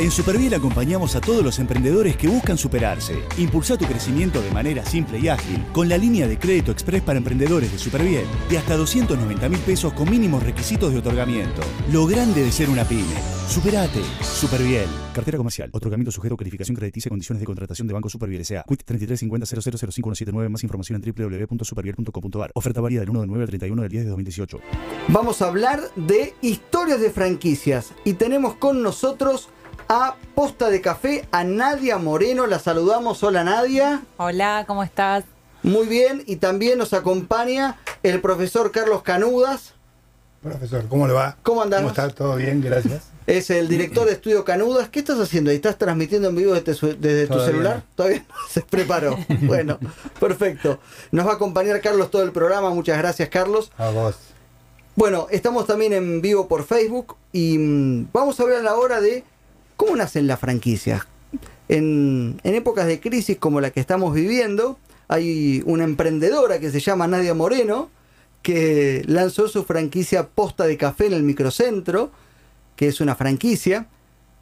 En Superviel acompañamos a todos los emprendedores que buscan superarse. Impulsa tu crecimiento de manera simple y ágil con la línea de crédito express para emprendedores de Superviel de hasta 290 mil pesos con mínimos requisitos de otorgamiento. Lo grande de ser una pyme. Superate. Superviel. Cartera comercial. Otorgamiento sujeto a calificación crediticia y condiciones de contratación de Banco Superviel S.A. Quit 3350 Más información en www.superviel.com.ar. Oferta válida del 1 de 9 al 31 del 10 de 2018. Vamos a hablar de historias de franquicias y tenemos con nosotros a Posta de Café a Nadia Moreno. La saludamos. Hola Nadia. Hola, ¿cómo estás? Muy bien. Y también nos acompaña el profesor Carlos Canudas. Profesor, ¿cómo le va? ¿Cómo andás? ¿Cómo está? ¿Todo bien? Gracias. Es el director de Estudio Canudas. ¿Qué estás haciendo? ¿Estás transmitiendo en vivo desde, su- desde tu celular? no. Todavía no se preparó. bueno, perfecto. Nos va a acompañar Carlos todo el programa. Muchas gracias, Carlos. A vos. Bueno, estamos también en vivo por Facebook y mm, vamos a hablar ahora de cómo nacen las franquicias. En, en épocas de crisis como la que estamos viviendo, hay una emprendedora que se llama Nadia Moreno que lanzó su franquicia Posta de Café en el Microcentro, que es una franquicia,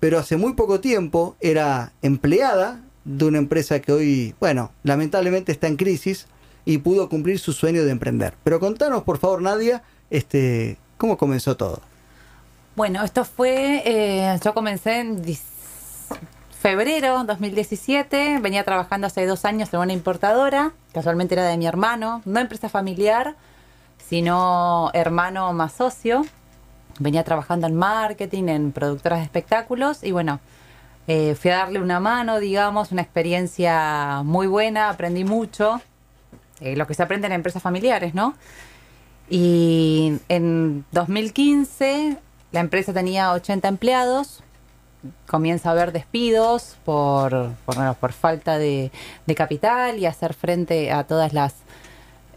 pero hace muy poco tiempo era empleada de una empresa que hoy, bueno, lamentablemente está en crisis y pudo cumplir su sueño de emprender. Pero contanos, por favor, Nadia, este, cómo comenzó todo. Bueno, esto fue, eh, yo comencé en febrero 2017, venía trabajando hace dos años en una importadora, casualmente era de mi hermano, no empresa familiar, sino hermano más socio. Venía trabajando en marketing, en productoras de espectáculos y bueno, eh, fui a darle una mano, digamos, una experiencia muy buena, aprendí mucho, eh, lo que se aprende en empresas familiares, ¿no? Y en 2015 la empresa tenía 80 empleados, comienza a haber despidos por, por, falta de, capital y hacer frente a todas las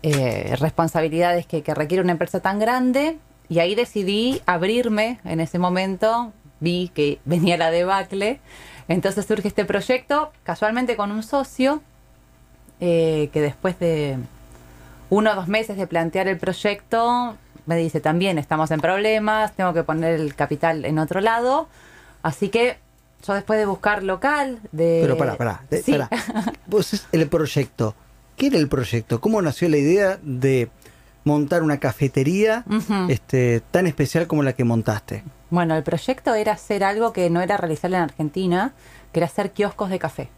eh, responsabilidades que, que requiere una empresa tan grande. Y ahí decidí abrirme en ese momento, vi que venía la debacle, entonces surge este proyecto, casualmente con un socio, eh, que después de uno o dos meses de plantear el proyecto, me dice también estamos en problemas, tengo que poner el capital en otro lado. Así que yo después de buscar local, de... Pero pará, pará, de- Sí. pará. Vos es el proyecto. ¿Qué era el proyecto? ¿Cómo nació la idea de montar una cafetería este, tan especial como la que montaste? Bueno, el proyecto era hacer algo que no era realizable en Argentina, que era hacer kioscos de café.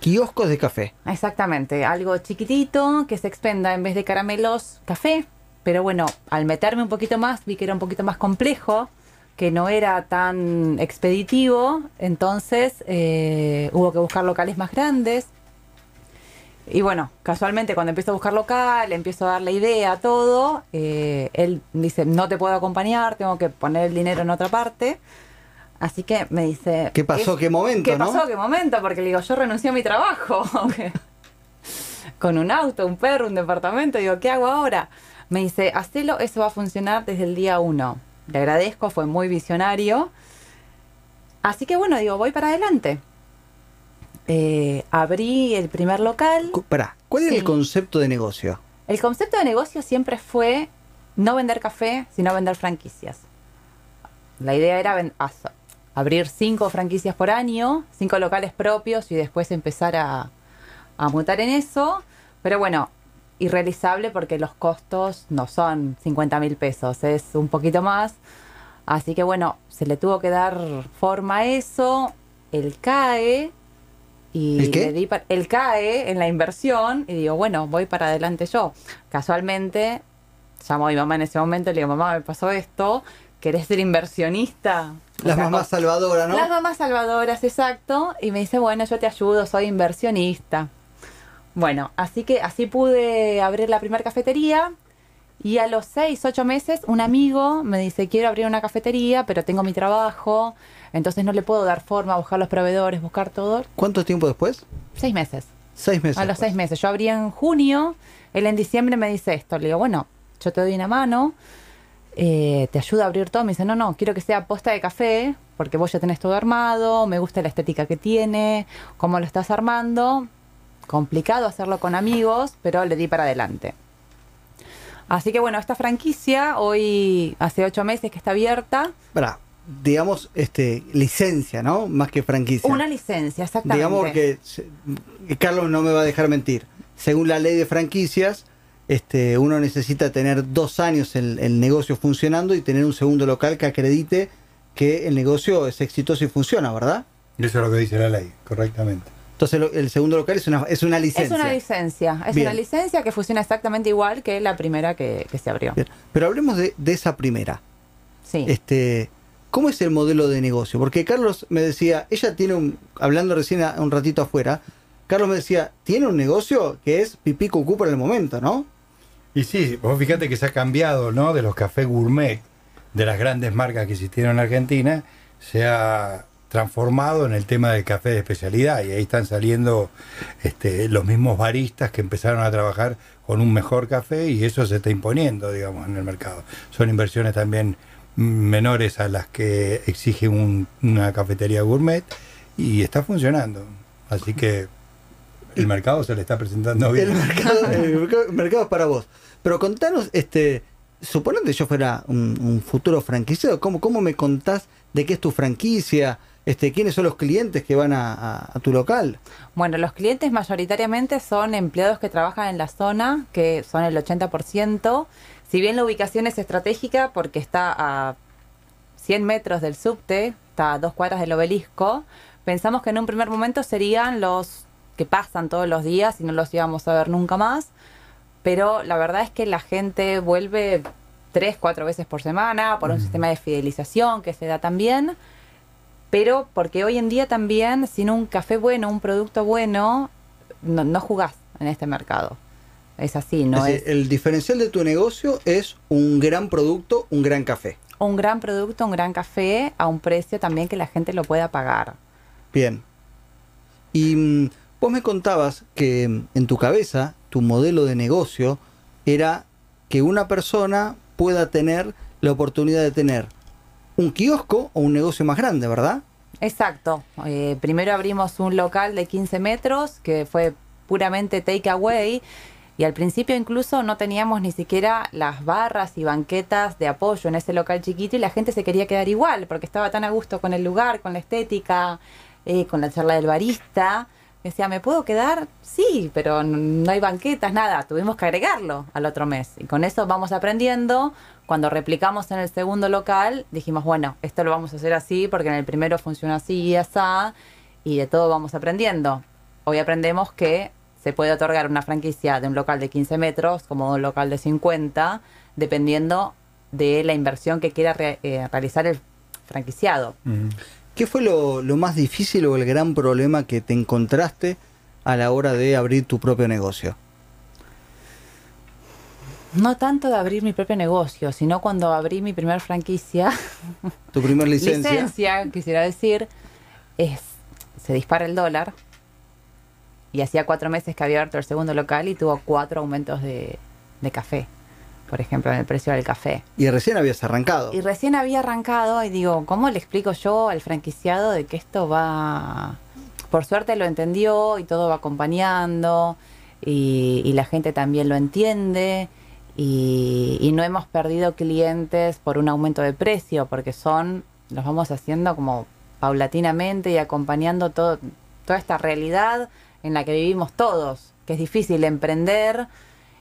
Kioscos de café. Exactamente, algo chiquitito que se expenda en vez de caramelos, café. Pero bueno, al meterme un poquito más, vi que era un poquito más complejo, que no era tan expeditivo, entonces eh, hubo que buscar locales más grandes. Y bueno, casualmente cuando empiezo a buscar local, empiezo a dar la idea a todo, eh, él dice, no te puedo acompañar, tengo que poner el dinero en otra parte. Así que me dice... ¿Qué pasó? "Es- ¿Qué momento, ¿Qué no? pasó? ¿Qué momento? Porque le digo, yo renuncié a mi trabajo. Con un auto, un perro, un departamento. Digo, ¿qué hago ahora? Me dice, hacelo, eso va a funcionar desde el día uno. Le agradezco, fue muy visionario. Así que bueno, digo, voy para adelante. Eh, abrí el primer local. Pará, ¿cuál Sí. el concepto de negocio? El concepto de negocio siempre fue no vender café, sino vender franquicias. La idea era abrir cinco franquicias por año, cinco locales propios y después empezar a, a mutar en eso. Pero bueno, irrealizable porque los costos no son 50 mil pesos, es un poquito más. Así que bueno, se le tuvo que dar forma a eso. El CAE. Y ¿El qué? le di el CAE en la inversión y digo, bueno, voy para adelante yo. Casualmente, llamo a mi mamá en ese momento y le digo, mamá, me pasó esto, ¿querés ser inversionista? O Las sea, mamás salvadoras, ¿no? las mamás salvadoras, exacto. Y me dice, bueno, yo te ayudo, soy inversionista. Bueno, así que así pude abrir la primera cafetería. Y a los seis, ocho meses, un amigo me dice, quiero abrir una cafetería, pero tengo mi trabajo, entonces no le puedo dar forma, buscar los proveedores, buscar todo. ¿Cuánto tiempo después? Seis meses. Seis meses. A los después. seis meses. Yo abrí en junio, él en diciembre me dice esto. Le digo, bueno, yo te doy una mano, eh, te ayudo a abrir todo. Me dice, no, no, quiero que sea posta de café, porque vos ya tenés todo armado, me gusta la estética que tiene, cómo lo estás armando. Complicado hacerlo con amigos, pero le di para adelante. Así que bueno, esta franquicia hoy hace ocho meses que está abierta. Para, digamos, este, licencia, ¿no? Más que franquicia. Una licencia, exactamente. Digamos que se- Carlos no me va a dejar mentir. Según la ley de franquicias, este, uno necesita tener dos años el, el negocio funcionando y tener un segundo local que acredite que el negocio es exitoso y funciona, ¿verdad? Eso es lo que dice la ley, correctamente. Entonces lo- el segundo local es una, es una Es licencia. una licencia, es Bien. una licencia que funciona exactamente igual que la primera que, que se abrió. Bien. Pero hablemos de, de esa primera. Sí. Este, ¿Cómo es el modelo de negocio? Porque Carlos me decía, ella tiene un, hablando recién a- un ratito afuera, Carlos me decía, tiene un negocio que es pipí cucú por el momento, ¿no? Y sí, vos fíjate que se ha cambiado, ¿no? De los cafés gourmet, de las grandes marcas que existieron en Argentina, se ha transformado en el tema del café de especialidad y ahí están saliendo este, los mismos baristas que empezaron a trabajar con un mejor café y eso se está imponiendo, digamos, en el mercado. Son inversiones también menores a las que exige un- una cafetería gourmet y está funcionando. Así que el mercado se le está presentando bien. El mercado, el mercado- el mercado es para vos. Pero contanos, este, suponete que yo fuera un, un futuro franquiciado, ¿cómo, ¿cómo me contás de qué es tu franquicia? Este, ¿Quiénes son los clientes que van a, a- a tu local? Bueno, los clientes mayoritariamente son empleados que trabajan en la zona, que son el 80%. Si bien la ubicación es estratégica porque está a 100 metros del subte, está a dos cuadras del obelisco, pensamos que en un primer momento serían los que pasan todos los días y no los íbamos a ver nunca más. Pero la verdad es que la gente vuelve tres, cuatro veces por semana por un sistema de fidelización que se da también pero porque hoy en día también sin un café bueno, un producto bueno, no, no jugás en este mercado. Es así, no Es El diferencial de tu negocio es un gran producto, un gran café. un gran producto, un gran café a un precio también que la gente lo pueda pagar. Bien. Y mm, vos me contabas que mm, en tu cabeza tu modelo de negocio era que una persona pueda tener la oportunidad de tener un kiosco o un negocio más grande, ¿verdad? Exacto. Eh, primero abrimos un local de 15 metros que fue puramente take away y al principio incluso no teníamos ni siquiera las barras y banquetas de apoyo en ese local chiquito y la gente se quería quedar igual porque estaba tan a gusto con el lugar, con la estética, eh, con la charla del barista. Decía, ¿me puedo quedar? Sí, pero no hay banquetas, nada. Tuvimos que agregarlo al otro mes. Y con eso vamos aprendiendo. Cuando replicamos en el segundo local, dijimos, bueno, esto lo vamos a hacer así porque en el primero funciona así y así. Y de todo vamos aprendiendo. Hoy aprendemos que se puede otorgar una franquicia de un local de 15 metros como un local de 50, dependiendo de la inversión que quiera eh, realizar el franquiciado. ¿Qué fue lo, lo más difícil o el gran problema que te encontraste a la hora de abrir tu propio negocio? No tanto de abrir mi propio negocio, sino cuando abrí mi primer franquicia, Tu primer licencia. licencia, quisiera decir, es se dispara el dólar y hacía cuatro meses que había abierto el segundo local y tuvo cuatro aumentos de, de café, por ejemplo, en el precio del café. Y recién habías arrancado. Y recién había arrancado y digo, ¿cómo le explico yo al franquiciado de que esto va... Por suerte lo entendió y todo va acompañando y, y la gente también lo entiende y, y no hemos perdido clientes por un aumento de precio porque son, los vamos haciendo como paulatinamente y acompañando todo, toda esta realidad en la que vivimos todos, que es difícil emprender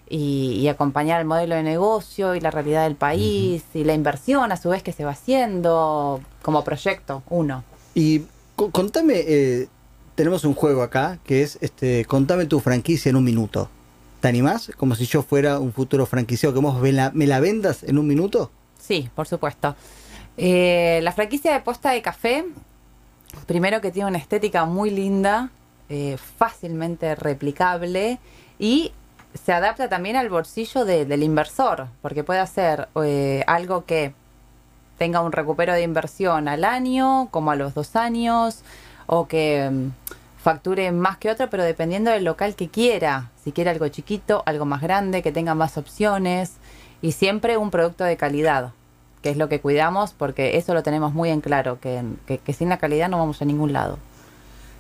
y, y acompañar el modelo de negocio y la realidad del país y la inversión a su vez que se va haciendo como proyecto, uno. Y co- contame, eh, tenemos un juego acá que es, este, contame tu franquicia en un minuto. ¿Te animás? Como si yo fuera un futuro franquiciado, que vos me la, me la vendas en un minuto. Sí, por supuesto. Eh, la franquicia de posta de café, primero que tiene una estética muy linda, eh, fácilmente replicable y se adapta también al bolsillo de- del inversor, porque puede hacer eh, algo que tenga un recupero de inversión al año, como a los dos años, o que mm, facture más que otro, pero dependiendo del local que quiera. Si quiere algo chiquito, algo más grande, que tenga más opciones y siempre un producto de calidad, que es lo que cuidamos porque eso lo tenemos muy en claro, que, que- sin la calidad no vamos a ningún lado.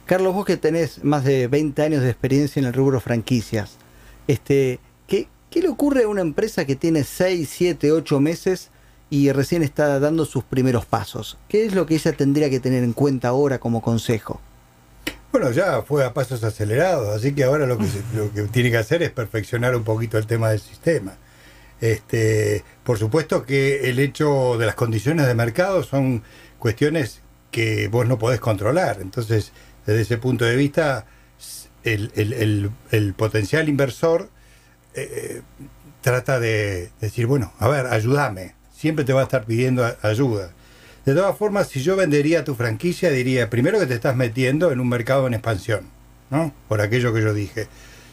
Carlos, vos que tenés más de 20 años de experiencia en el rubro franquicias, este, ¿qué, ¿qué le ocurre a una empresa que tiene 6, 7, 8 meses y recién está dando sus primeros pasos? ¿Qué es lo que ella tendría que tener en cuenta ahora como consejo? Bueno, ya fue a pasos acelerados, así que ahora lo que, se- lo que tiene que hacer es perfeccionar un poquito el tema del sistema. Este, por supuesto que el hecho de las condiciones de mercado son cuestiones que vos no podés controlar. Entonces, desde ese punto de vista, el, el- el- el potencial inversor eh, trata de decir, bueno, a ver, ayúdame. Siempre te va a estar pidiendo ayuda. De todas formas, si yo vendería tu franquicia, diría, primero que te estás metiendo en un mercado en expansión, ¿no? Por aquello que yo dije.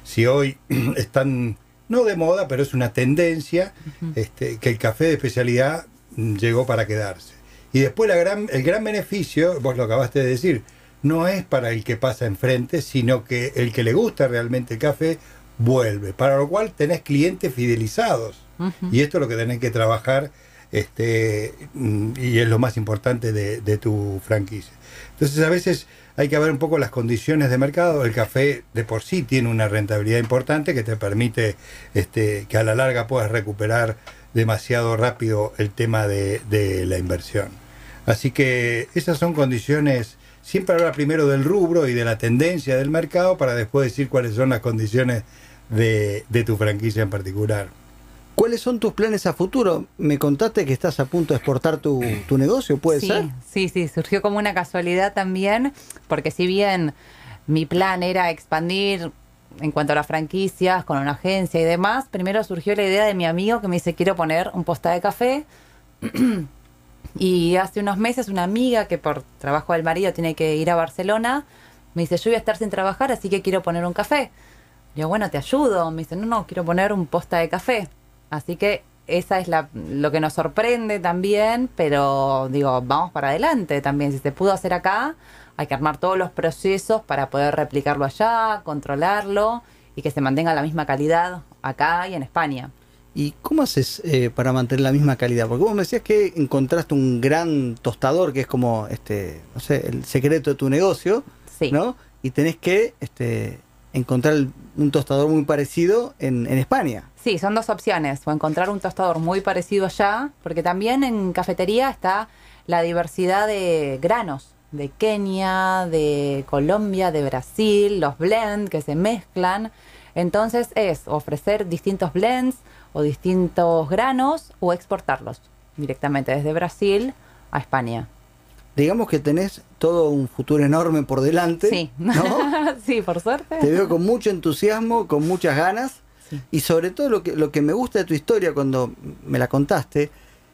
Si hoy están, no de moda, pero es una tendencia, este, que el café de especialidad mm, llegó para quedarse. Y después la gran, el gran beneficio, vos lo acabaste de decir, no es para el que pasa enfrente, sino que el que le gusta realmente el café vuelve. Para lo cual tenés clientes fidelizados. Y esto es lo que tenés que trabajar este, mm, y es lo más importante de, de tu franquicia. Entonces a veces hay que ver un poco las condiciones de mercado. El café de por sí tiene una rentabilidad importante que te permite este, que a la larga puedas recuperar demasiado rápido el tema de, de la inversión. Así que esas son condiciones, siempre hablar primero del rubro y de la tendencia del mercado para después decir cuáles son las condiciones de, de tu franquicia en particular. ¿Cuáles son tus planes a futuro? Me contaste que estás a punto de exportar tu, tu negocio, ¿puede sí, ser? Sí, sí, surgió como una casualidad también, porque si bien mi plan era expandir en cuanto a las franquicias con una agencia y demás, primero surgió la idea de mi amigo que me dice quiero poner un posta de café. y hace unos meses una amiga que por trabajo del marido tiene que ir a Barcelona, me dice yo voy a estar sin trabajar, así que quiero poner un café. Yo, bueno, te ayudo. Me dice, no, no, quiero poner un posta de café. Así que esa es la, lo que nos sorprende también, pero digo, vamos para adelante también. Si se pudo hacer acá, hay que armar todos los procesos para poder replicarlo allá, controlarlo y que se mantenga la misma calidad acá y en España. ¿Y cómo haces eh, para mantener la misma calidad? Porque vos me decías que encontraste un gran tostador que es como, este, no sé, el secreto de tu negocio, Sí. ¿no? Y tenés que este, encontrar un tostador muy parecido en, en España. Sí, son dos opciones. O encontrar un tostador muy parecido allá, porque también en cafetería está la diversidad de granos, de Kenia, de Colombia, de Brasil, los blends que se mezclan. Entonces es ofrecer distintos blends o distintos granos o exportarlos directamente desde Brasil a España. Digamos que tenés todo un futuro enorme por delante, Sí, ¿no? sí, por suerte. Te veo con mucho entusiasmo, con muchas ganas. Sí. Y sobre todo lo que, lo que me gusta de tu historia cuando me la contaste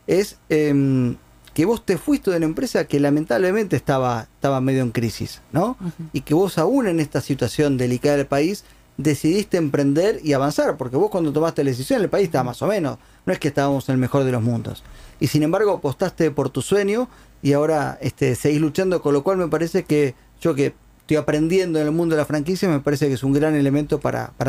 es em, que vos te fuiste de una empresa que lamentablemente estaba, estaba medio en crisis, ¿no? Y que vos aún en esta situación delicada del país decidiste emprender y avanzar, porque vos cuando tomaste la decisión el país estaba más o menos, no es que estábamos en el mejor de los mundos. Y sin embargo apostaste por tu sueño y ahora este, seguís luchando, con lo cual me parece que yo que estoy aprendiendo en el mundo de la franquicia, me parece que es un gran elemento para, para